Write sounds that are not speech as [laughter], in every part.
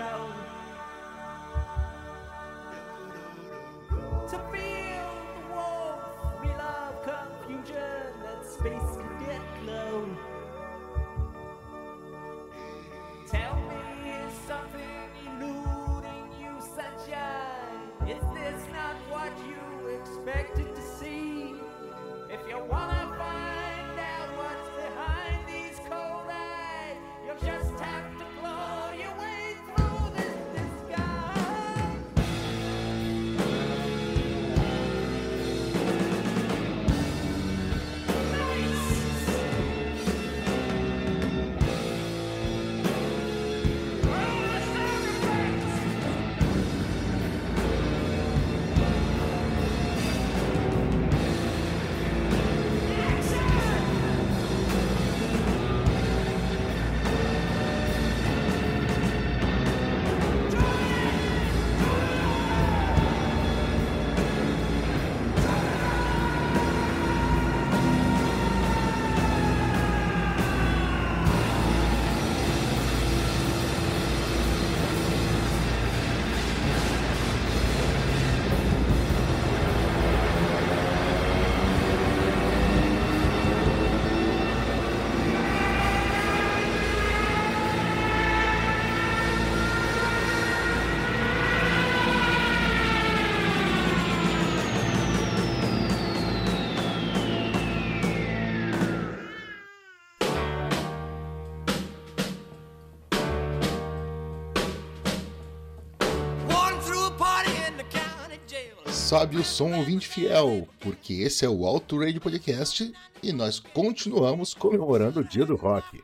shadow Sobe o som ouvinte fiel, porque esse é o Alto Radio Podcast e nós continuamos comemorando o Dia do Rock.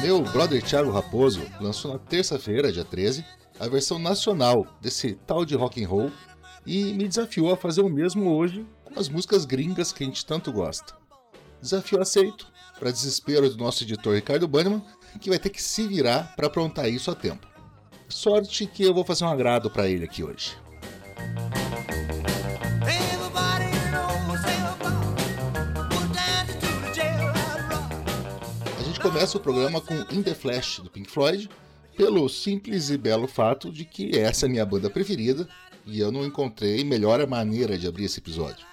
Meu brother Thiago Raposo lançou na terça-feira, dia 13, a versão nacional desse tal de rock and roll e me desafiou a fazer o mesmo hoje com as músicas gringas que a gente tanto gosta. Desafio aceito, para desespero do nosso editor Ricardo Bannerman, que vai ter que se virar para aprontar isso a tempo. Sorte que eu vou fazer um agrado para ele aqui hoje. A gente começa o programa com In The Flash do Pink Floyd, pelo simples e belo fato de que essa é a minha banda preferida e eu não encontrei melhor maneira de abrir esse episódio.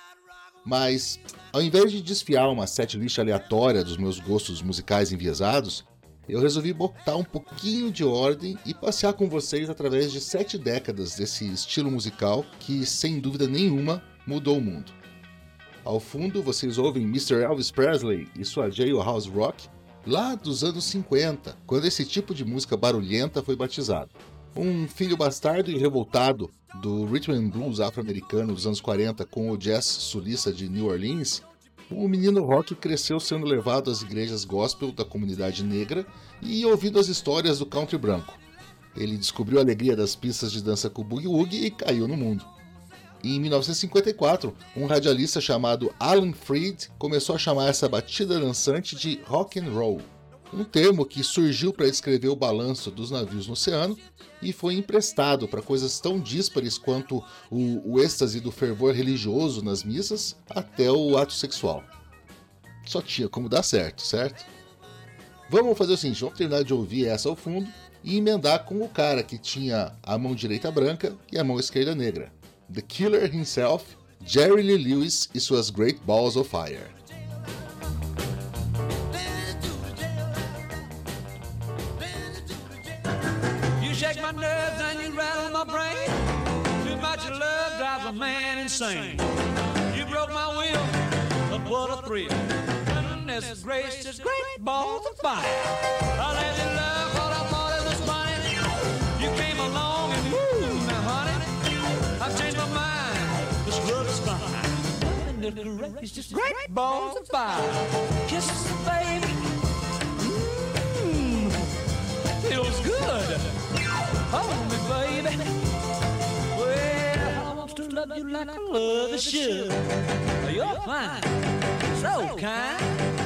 Mas, ao invés de desfiar uma setlist aleatória dos meus gostos musicais enviesados, eu resolvi botar um pouquinho de ordem e passear com vocês através de sete décadas desse estilo musical que, sem dúvida nenhuma, mudou o mundo. Ao fundo, vocês ouvem Mr. Elvis Presley e sua Jailhouse Rock, lá dos anos 50, quando esse tipo de música barulhenta foi batizado. Um filho bastardo e revoltado do rhythm and blues afro-americano dos anos 40 com o jazz sulista de New Orleans, o menino rock cresceu sendo levado às igrejas gospel da comunidade negra e ouvindo as histórias do country branco. Ele descobriu a alegria das pistas de dança com o boogie woogie e caiu no mundo. Em 1954, um radialista chamado Alan Freed começou a chamar essa batida dançante de rock and roll, um termo que surgiu para descrever o balanço dos navios no oceano e foi emprestado para coisas tão díspares quanto o, o êxtase do fervor religioso nas missas até o ato sexual. Só tinha como dar certo, certo? Vamos fazer o seguinte, vamos terminar de ouvir essa ao fundo e emendar com o cara que tinha a mão direita branca e a mão esquerda negra. The Killer himself, Jerry Lee Lewis e suas Great Balls of Fire. Nerves and you rattle my brain. Too much love drives a man insane. You broke my will, but what a thrill. Goodness gracious, great balls of fire. I let you love what I thought it was funny. You came along and moved me, honey. I've changed my mind. This love is fine. Goodness gracious, great balls of fire. Kisses, baby. Hold me, baby. Well, I want to love you like I love should. You're fine, so kind.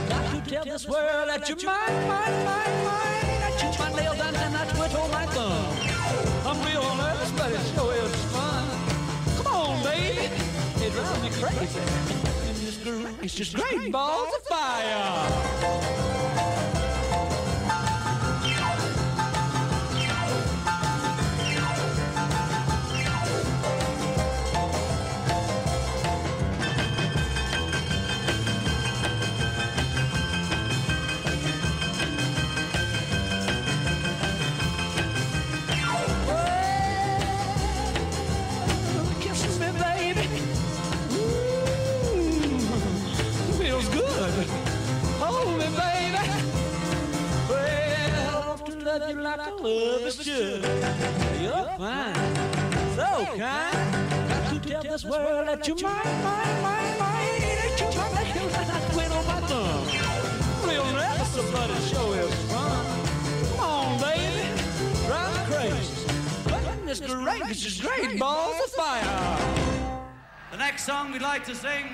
Got to tell this world that you're mine, mine, mine, mine. I chew my nails and I twiddle my thumb. I'm real nervous, but it sure is fun. Come on, baby. It drives me crazy. It's just great balls of fire. Love you like I love is should. You're fine, so kind. Got to tell this world that you're mine, mine, mine, mine. That you're my nails and I quit on my thumb. Real nervous, but it sure is fun. Come on, baby, drive me crazy. Goodness gracious, great balls of fire. The next song we'd like to sing.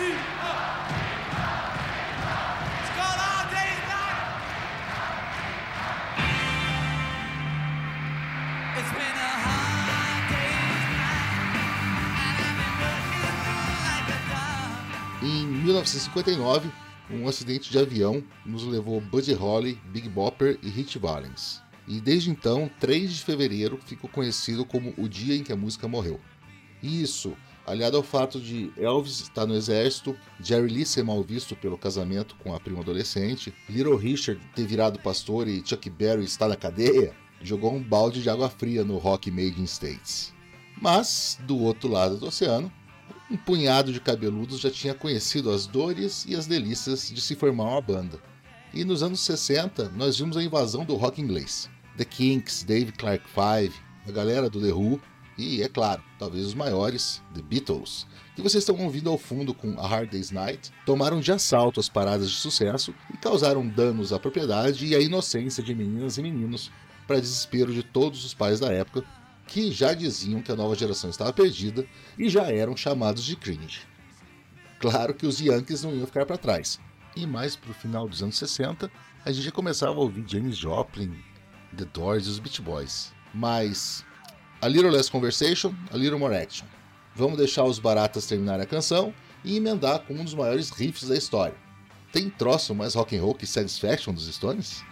It's 1959, um acidente de avião nos levou Buddy Holly, Big Bopper e Rich Valens. E desde então, 3 de fevereiro ficou conhecido como o dia em que a música morreu. Isso, aliado ao fato de Elvis estar no exército, Jerry Lee ser mal visto pelo casamento com a prima adolescente, Little Richard ter virado pastor e Chuck Berry estar na cadeia, jogou um balde de água fria no rock made in States. Mas, do outro lado do oceano, um punhado de cabeludos já tinha conhecido as dores e as delícias de se formar uma banda. E nos anos 60, nós vimos a invasão do rock inglês. The Kinks, Dave Clark Five, a galera do The Who e, é claro, talvez os maiores, The Beatles, que vocês estão ouvindo ao fundo com A Hard Day's Night, tomaram de assalto as paradas de sucesso e causaram danos à propriedade e à inocência de meninas e meninos, para desespero de todos os pais da época, que já diziam que a nova geração estava perdida e já eram chamados de cringe. Claro que os Yankees não iam ficar para trás. E mais pro final dos anos 60, a gente já começava a ouvir Janis Joplin, The Doors e os Beach Boys. Mas a little less conversation, a little more action. Vamos deixar os baratas terminarem a canção e emendar com um dos maiores riffs da história. Tem troço mais rock and roll que Satisfaction dos Stones?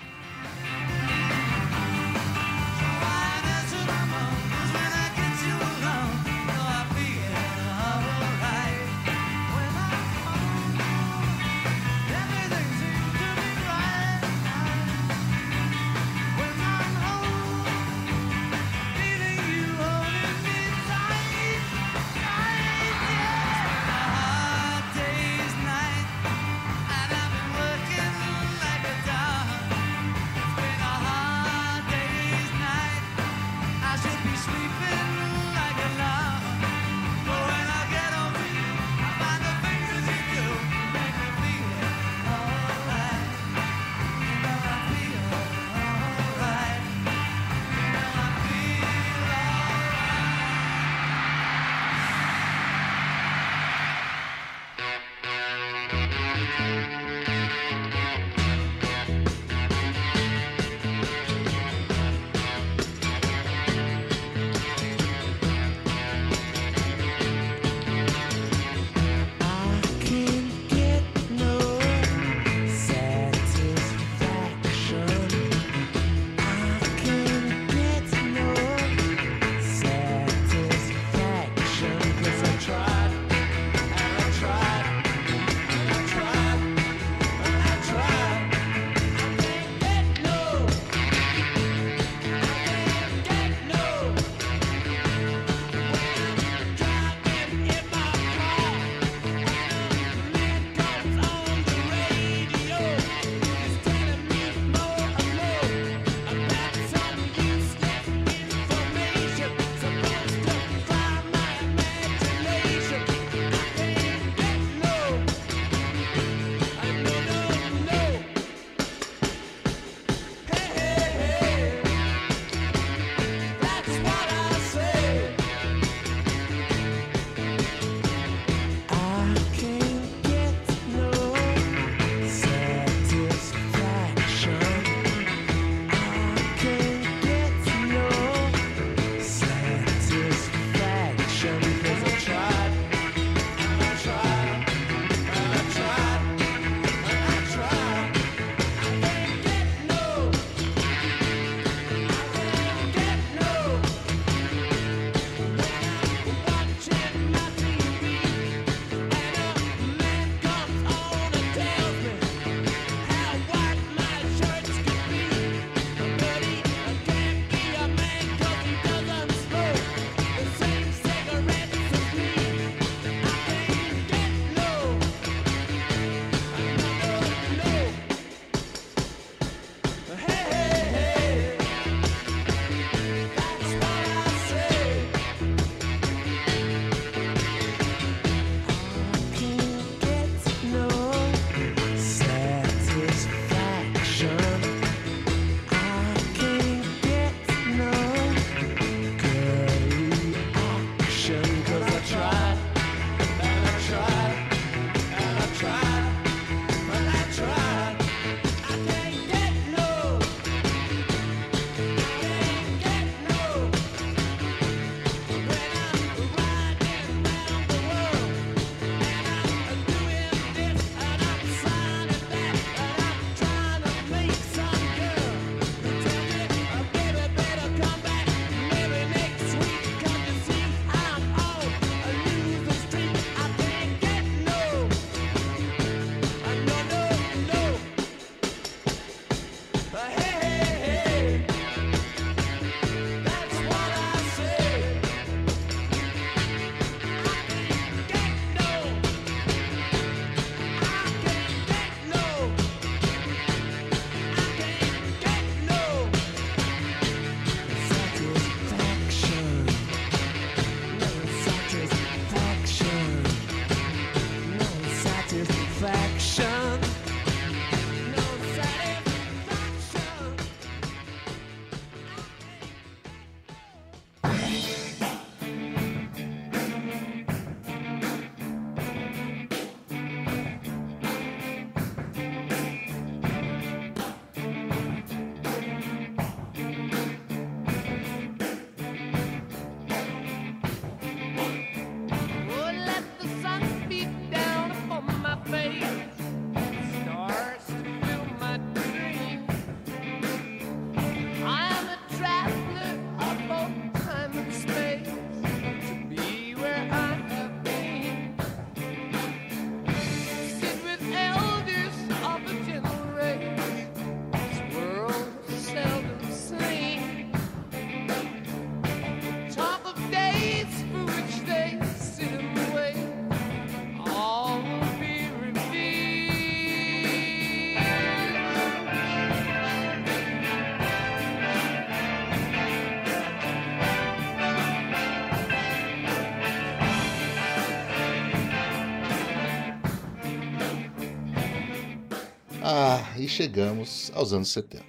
E chegamos aos anos 70.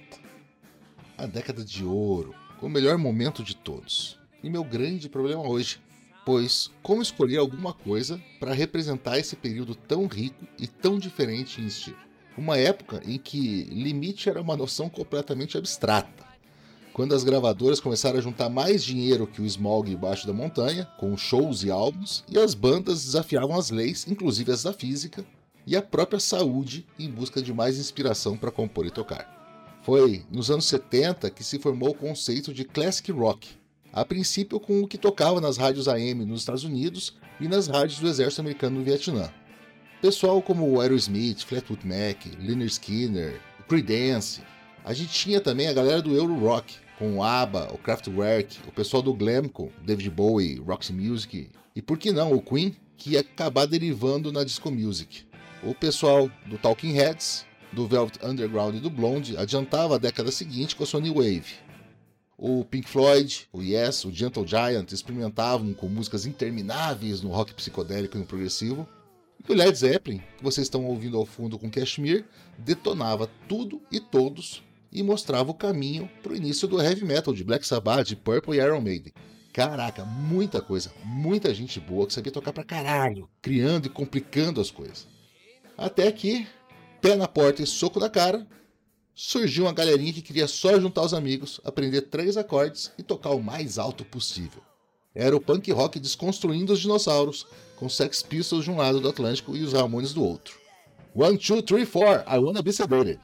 A década de ouro, o melhor momento de todos. E meu grande problema hoje, pois como escolher alguma coisa para representar esse período tão rico e tão diferente em estilo? Uma época em que limite era uma noção completamente abstrata. Quando as gravadoras começaram a juntar mais dinheiro que o smog embaixo da montanha, com shows e álbuns, e as bandas desafiavam as leis, inclusive as da física, e a própria saúde em busca de mais inspiração para compor e tocar. Foi nos anos 70 que se formou o conceito de classic rock, a princípio com o que tocava nas rádios AM nos Estados Unidos e nas rádios do exército americano no Vietnã. Pessoal como Aerosmith, Fleetwood Mac, Lynyrd Skinner, Creedence. A gente tinha também a galera do Euro Rock, com o ABBA, o Kraftwerk, o pessoal do glam com David Bowie, Roxy Music e por que não o Queen, que ia acabar derivando na disco music. O pessoal do Talking Heads, do Velvet Underground e do Blonde adiantava a década seguinte com a Sony Wave. O Pink Floyd, o Yes, o Gentle Giant experimentavam com músicas intermináveis no rock psicodélico e no progressivo. E o Led Zeppelin, que vocês estão ouvindo ao fundo com Kashmir, detonava tudo e todos e mostrava o caminho para o início do heavy metal de Black Sabbath, de Purple e Iron Maiden. Caraca, muita coisa, muita gente boa que sabia tocar pra caralho, criando e complicando as coisas. Até que, pé na porta e soco na cara, surgiu uma galerinha que queria só juntar os amigos, aprender três acordes e tocar o mais alto possível. Era o punk rock desconstruindo os dinossauros, com Sex Pistols de um lado do Atlântico e os Ramones do outro. One, two, three, four, I wanna be sedated.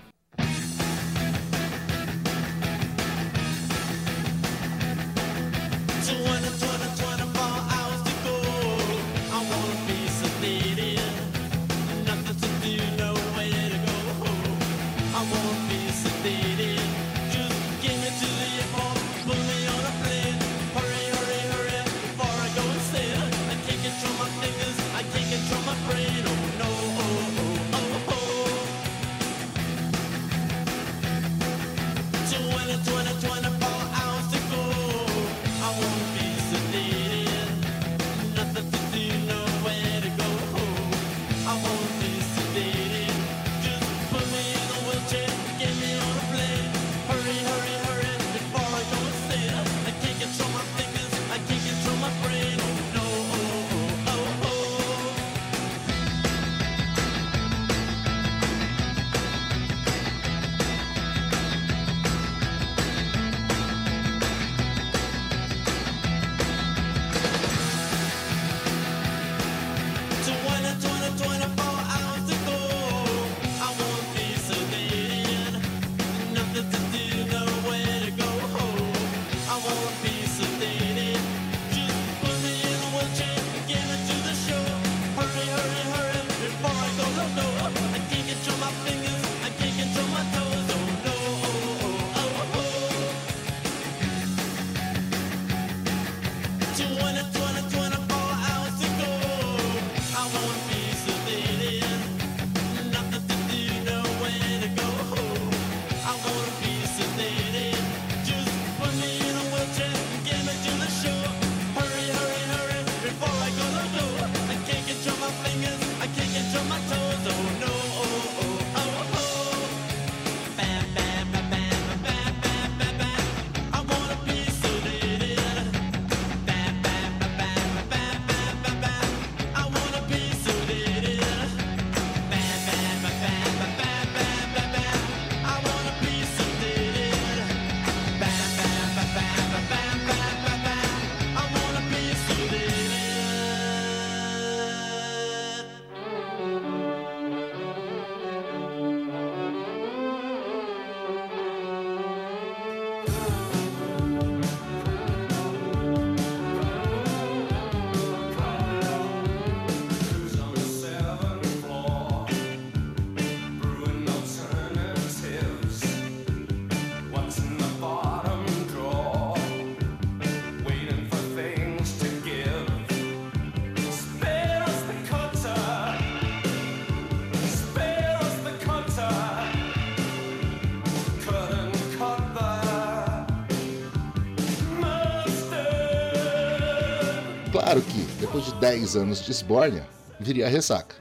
Claro que, depois de 10 anos de esbórnia, viria a ressaca.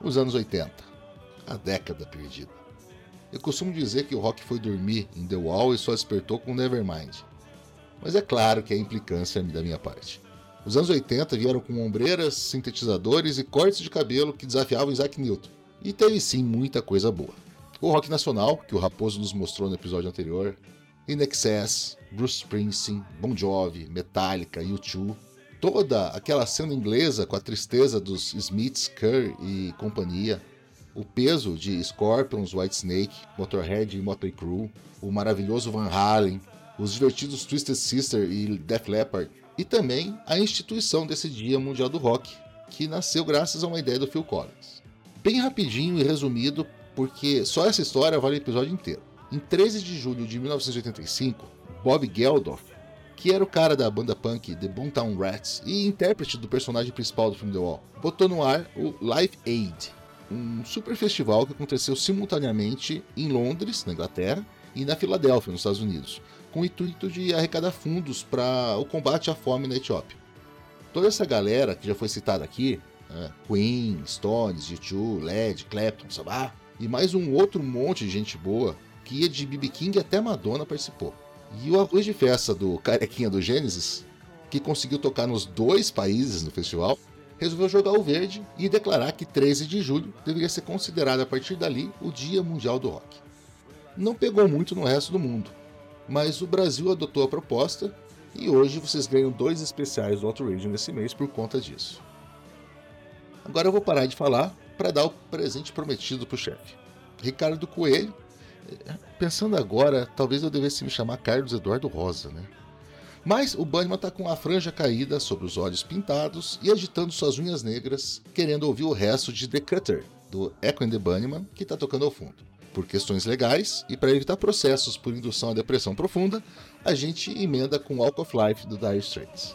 Os anos 80. A década perdida. Eu costumo dizer que o rock foi dormir em The Wall e só despertou com Nevermind. Mas é claro que é implicância da minha parte. Os anos 80 vieram com ombreiras, sintetizadores e cortes de cabelo que desafiavam Isaac Newton. E teve sim muita coisa boa. O rock nacional, que o Raposo nos mostrou no episódio anterior, In Excess, Bruce Springsteen, Bon Jovi, Metallica, U2, toda aquela cena inglesa com a tristeza dos Smiths, Kerr e companhia, o peso de Scorpions, Whitesnake, Motorhead e Motley Crue, o maravilhoso Van Halen, os divertidos Twisted Sister e Def Leppard, e também a instituição desse Dia Mundial do Rock, que nasceu graças a uma ideia do Phil Collins. Bem rapidinho e resumido, porque só essa história vale o episódio inteiro. Em 13 de julho de 1985, Bob Geldof, que era o cara da banda punk The Boomtown Rats e intérprete do personagem principal do filme The Wall, botou no ar o Live Aid, um super festival que aconteceu simultaneamente em Londres, na Inglaterra, e na Filadélfia, nos Estados Unidos, com o intuito de arrecadar fundos para o combate à fome na Etiópia. Toda essa galera que já foi citada aqui, né, Queen, Stones, U2, Led, Clapton, Sabah, e mais um outro monte de gente boa, que ia de BB King até Madonna participou. E o arroz de festa do carequinha do Gênesis, que conseguiu tocar nos dois países no festival, resolveu jogar o verde e declarar que 13 de julho deveria ser considerado a partir dali o Dia Mundial do Rock. Não pegou muito no resto do mundo, mas o Brasil adotou a proposta e hoje vocês ganham dois especiais do Outrage nesse mês por conta disso. Agora eu vou parar de falar para dar o presente prometido para o chefe. Ricardo Coelho, pensando agora, talvez eu devesse me chamar Carlos Eduardo Rosa, né? Mas o Bunnyman tá com a franja caída sobre os olhos pintados e agitando suas unhas negras, querendo ouvir o resto de The Cutter, do Echo and the Bunnyman, que tá tocando ao fundo. Por questões legais e para evitar processos por indução à depressão profunda, a gente emenda com Walk of Life do Dire Straits.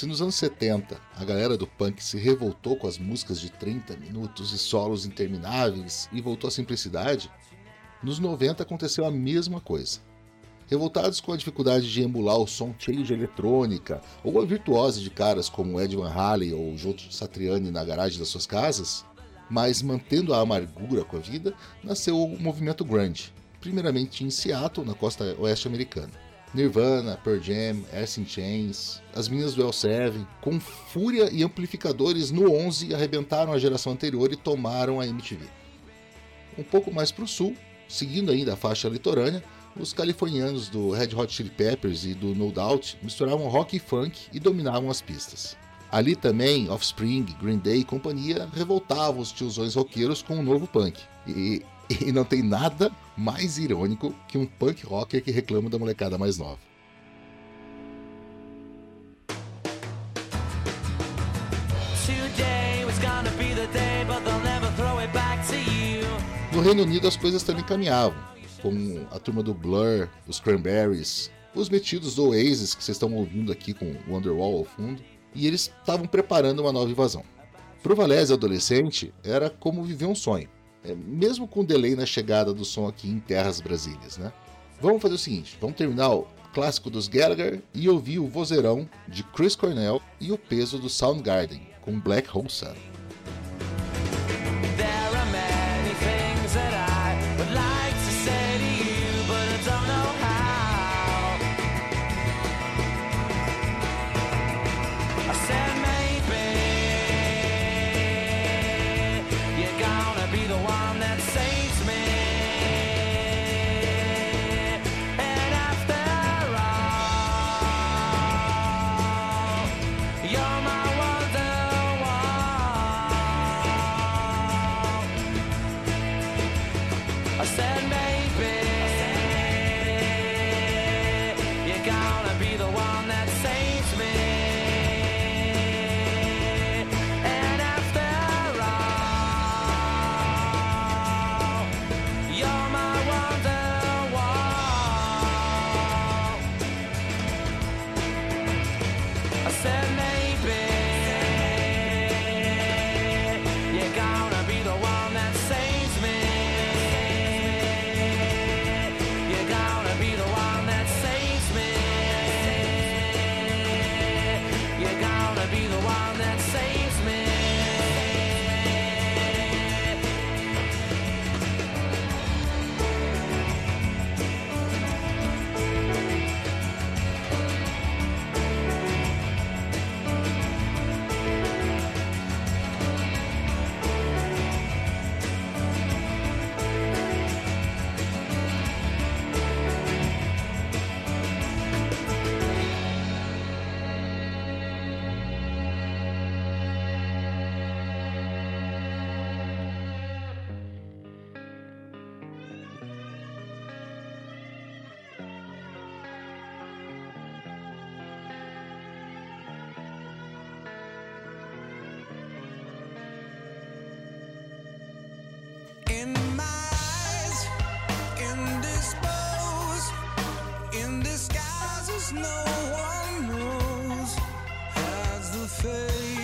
Se nos anos 70 a galera do punk se revoltou com as músicas de 30 minutos e solos intermináveis e voltou à simplicidade, nos 90 aconteceu a mesma coisa. Revoltados com a dificuldade de emular o som cheio de eletrônica ou a virtuose de caras como Ed Van Halen ou Joe Satriani na garagem das suas casas, mas mantendo a amargura com a vida, nasceu o movimento grunge, primeiramente em Seattle, na costa oeste americana. Nirvana, Pearl Jam, Alice in Chains, as meninas do L7, com fúria e amplificadores no 11 arrebentaram a geração anterior e tomaram a MTV. Um pouco mais para o sul, seguindo ainda a faixa litorânea, os californianos do Red Hot Chili Peppers e do No Doubt misturavam rock e funk e dominavam as pistas. Ali também, Offspring, Green Day e companhia revoltavam os tiozões roqueiros com um novo punk. E, [laughs] e não tem nada mais irônico que um punk rocker que reclama da molecada mais nova. No Reino Unido as coisas também caminhavam, com a turma do Blur, os Cranberries, os metidos do Oasis que vocês estão ouvindo aqui com o Wonderwall ao fundo, e eles estavam preparando uma nova invasão. Pro Valese adolescente, era como viver um sonho, é, mesmo com delay na chegada do som aqui em terras brasílias, né? Vamos fazer o seguinte, vamos terminar o clássico dos Gallagher e ouvir o vozeirão de Chris Cornell e o peso do Soundgarden com Black Hole Sun. No one knows. As the face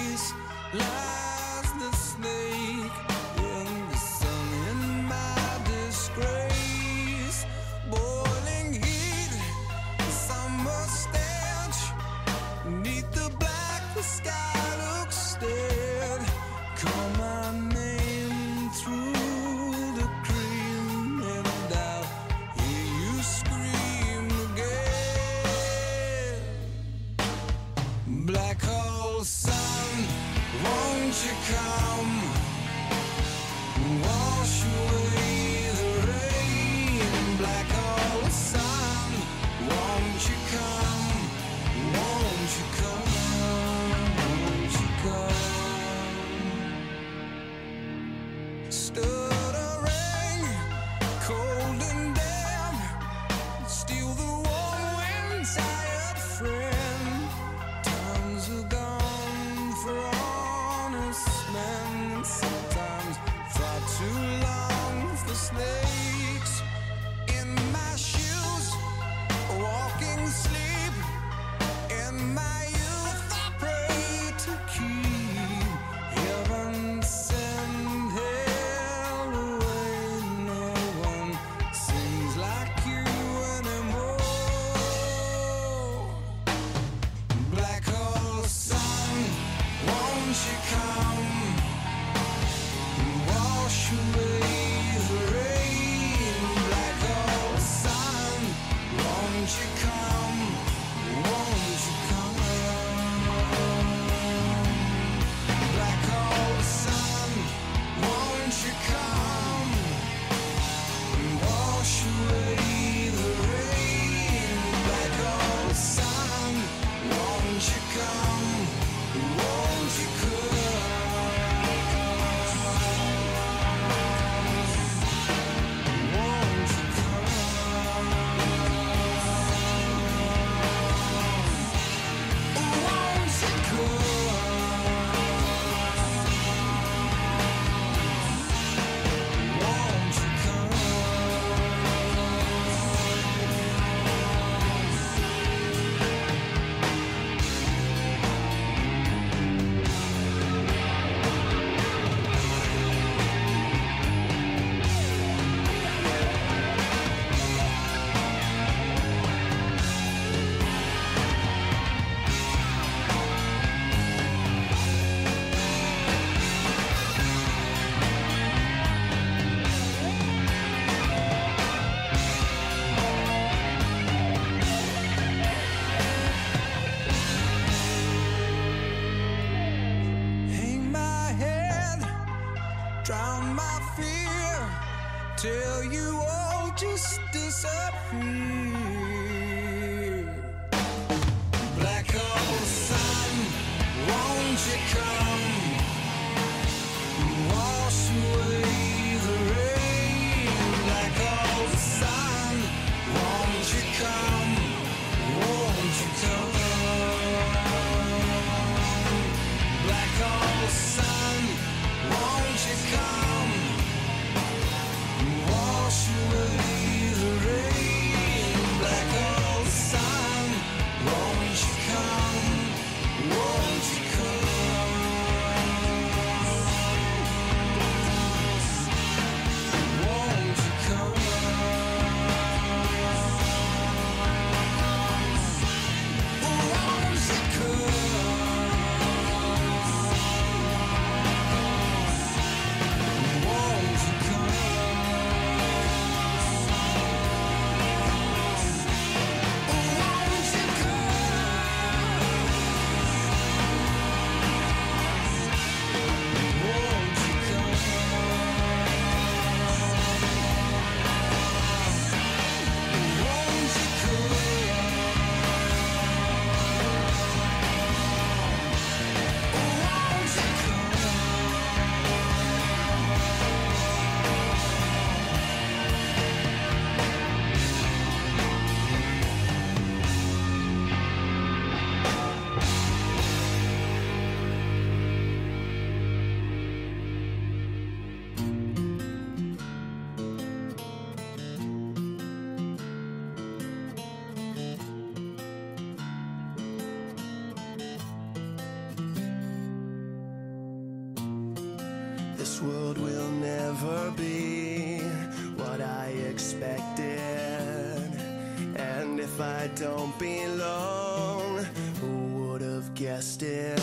Belong, who would have guessed it?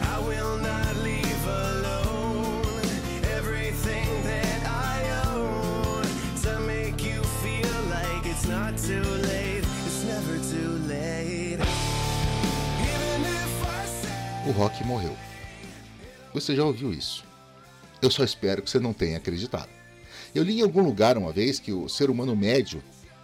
I will not leave alone everything that I own to make you feel like it's not too late. It's never too late. O rock morreu. Você já ouviu isso? Eu só espero que você não tenha acreditado. Eu li em algum lugar uma vez que o ser humano médio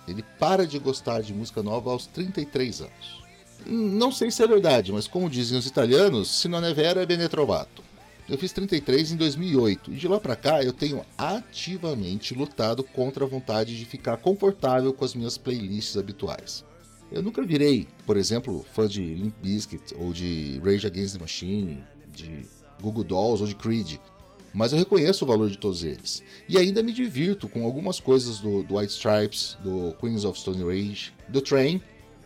ele para de gostar de música nova aos 33 anos. Não sei se é verdade, mas como dizem os italianos, se non è vero è bene trovato. Eu fiz 33 em 2008 e de lá pra cá eu tenho ativamente lutado contra a vontade de ficar confortável com as minhas playlists habituais. Eu nunca virei, por exemplo, fã de Limp Bizkit ou de Rage Against the Machine, de Google Dolls ou de Creed, mas eu reconheço o valor de todos eles. E ainda me divirto com algumas coisas do, do White Stripes, do Queens of Stone Age, do Train,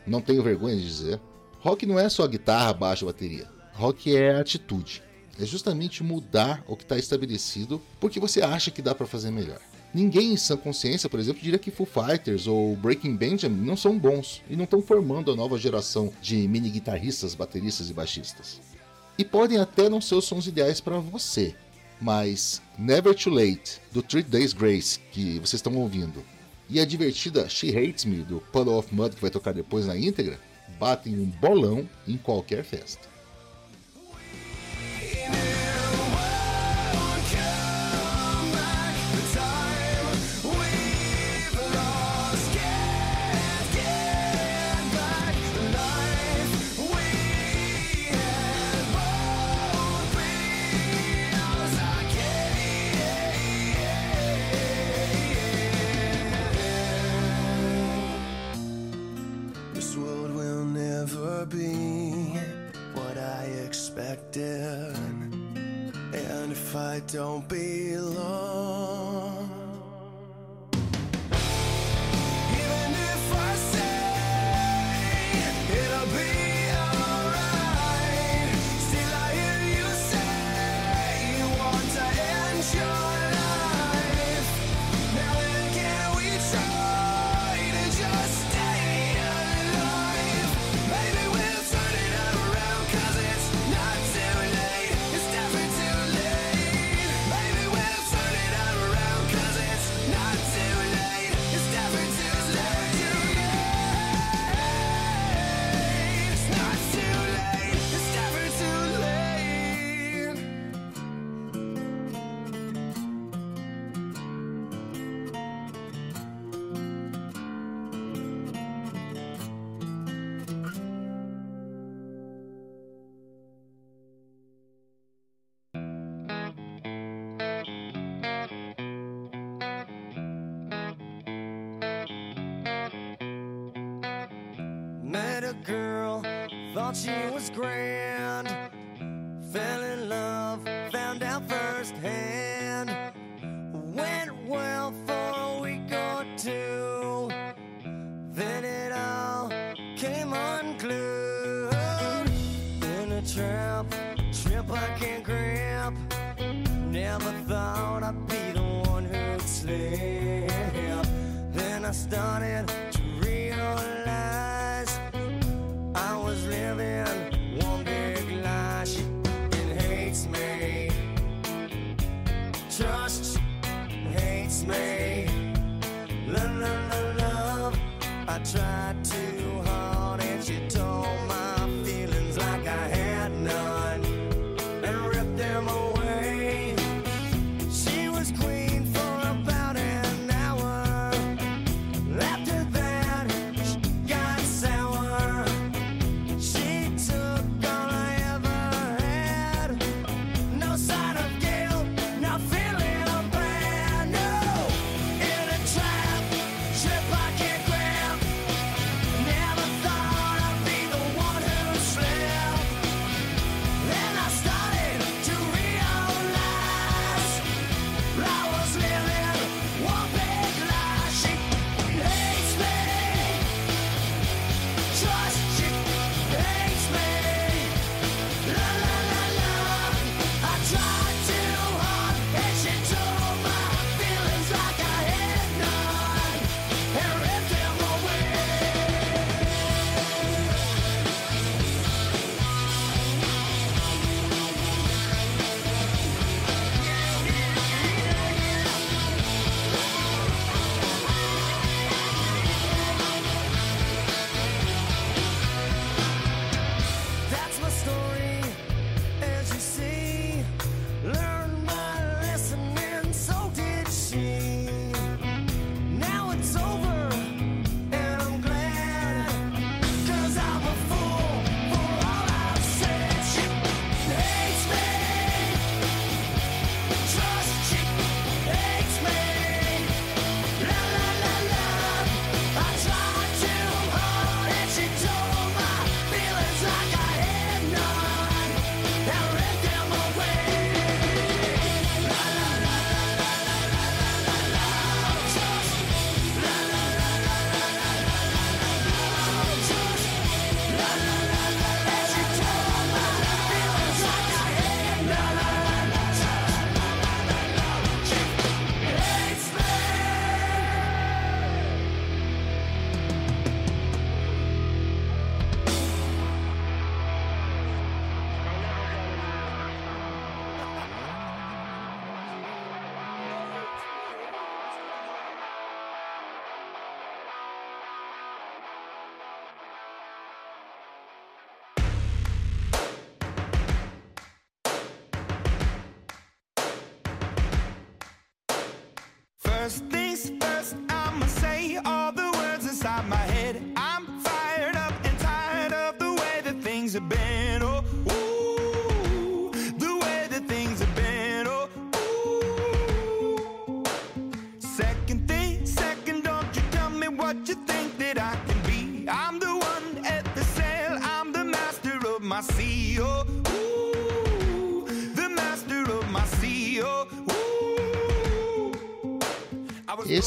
não tenho vergonha de dizer. Rock não é só guitarra, baixo, bateria. Rock é atitude. É justamente mudar o que está estabelecido porque você acha que dá para fazer melhor. Ninguém em sã consciência, por exemplo, diria que Foo Fighters ou Breaking Benjamin não são bons e não estão formando a nova geração de mini guitarristas, bateristas e baixistas. E podem até não ser os sons ideais para você, mas Never Too Late, do Three Days Grace, que vocês estão ouvindo, e a divertida She Hates Me, do Puddle of Mud, que vai tocar depois na íntegra, batem um bolão em qualquer festa. I don't belong. thought she was grand.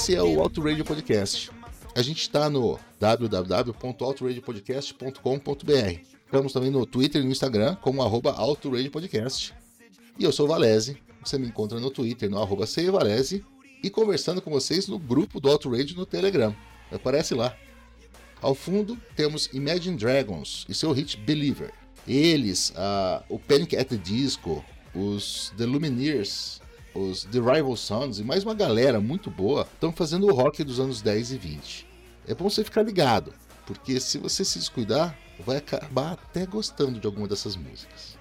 Esse é o Auto Radio Podcast. A gente está no www.autoradiopodcast.com.br. Estamos também no Twitter e no Instagram como arroba Autoradiopodcast. E eu sou o Valese. Você me encontra no Twitter no arroba Valese e conversando com vocês no grupo do Radio no Telegram. Aparece lá. Ao fundo temos Imagine Dragons e seu hit Believer. Eles, ah, o Panic at the Disco, os The Lumineers, os The Rival Sons e mais uma galera muito boa estão fazendo o rock dos anos 10 e 20. É bom você ficar ligado, porque se você se descuidar, vai acabar até gostando de alguma dessas músicas.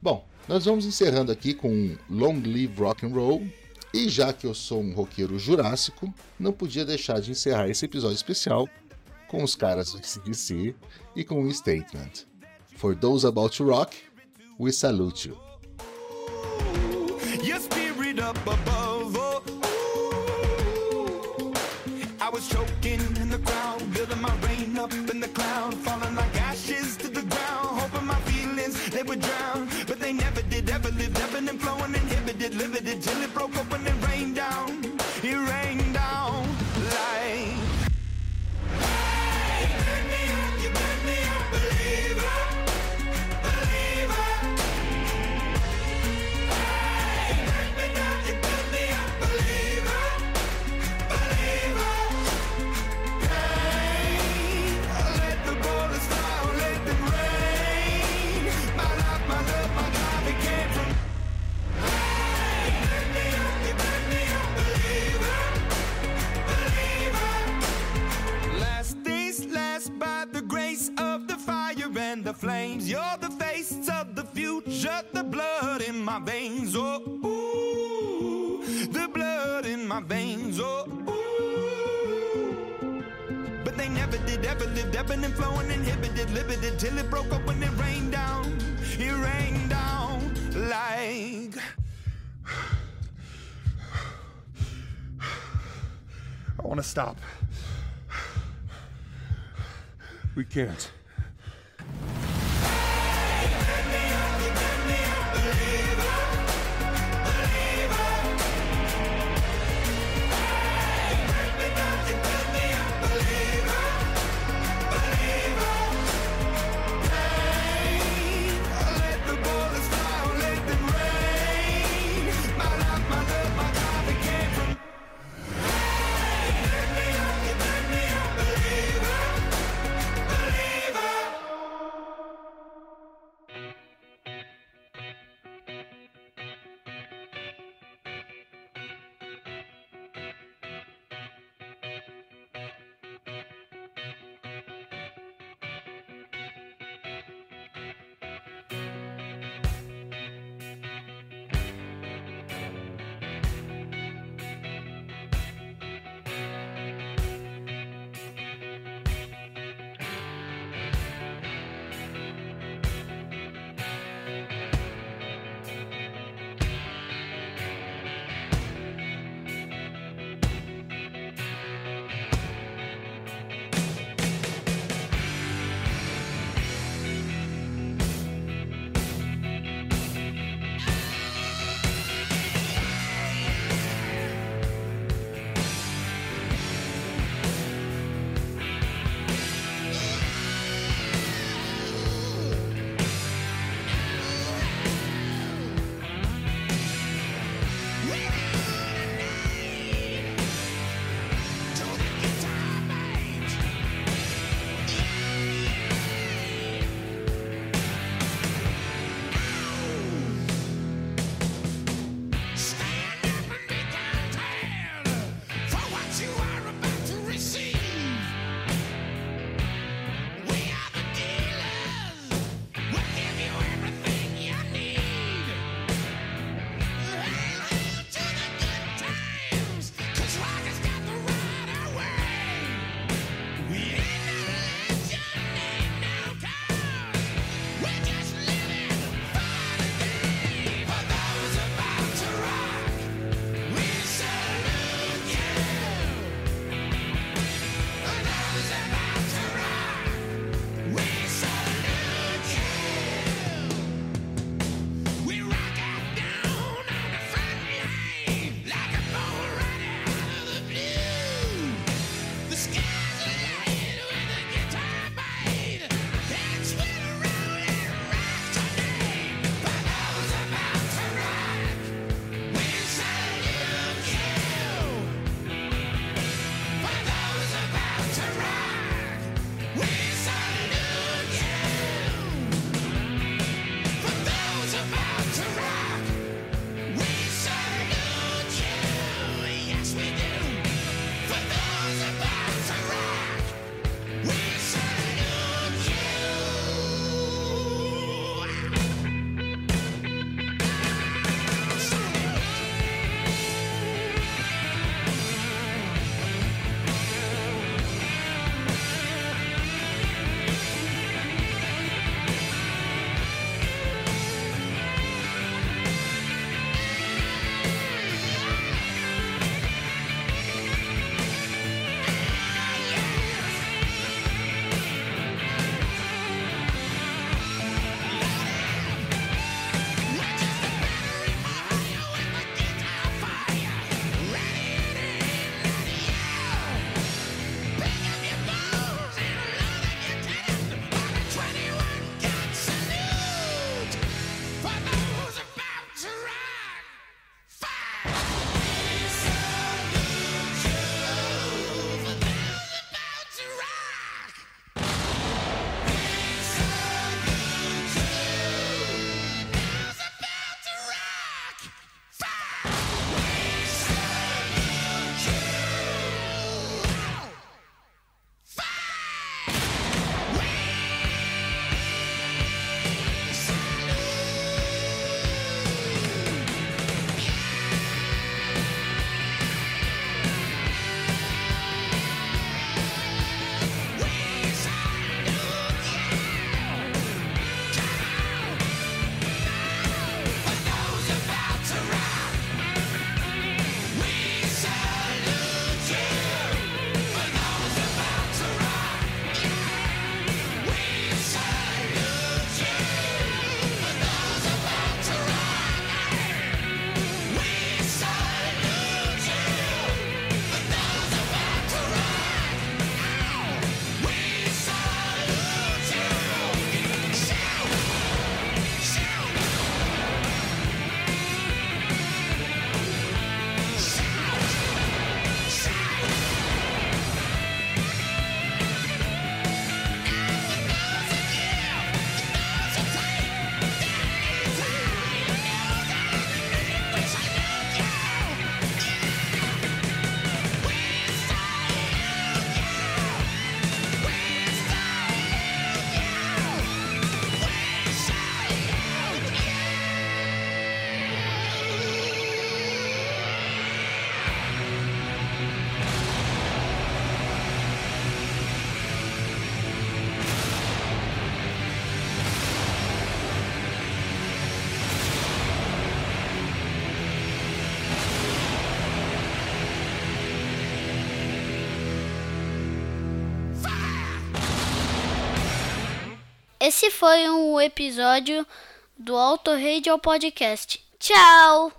Bom, nós vamos encerrando aqui com Long Live Rock and Roll. E já que eu sou um roqueiro jurássico, não podia deixar de encerrar esse episódio especial com os caras do CDC e com um statement. For those about to rock, we salute you. Up above. Oh, ooh. I was choking in the crowd, future, the blood in my veins. Oh, ooh, the blood in my veins. Oh, ooh. But they never did, ever lived, ebbing and flowing, inhibited, limited, till it broke up when it rained down. It rained down like. I want to stop. We can't. Esse foi um episódio do Auto Radio Podcast. Tchau!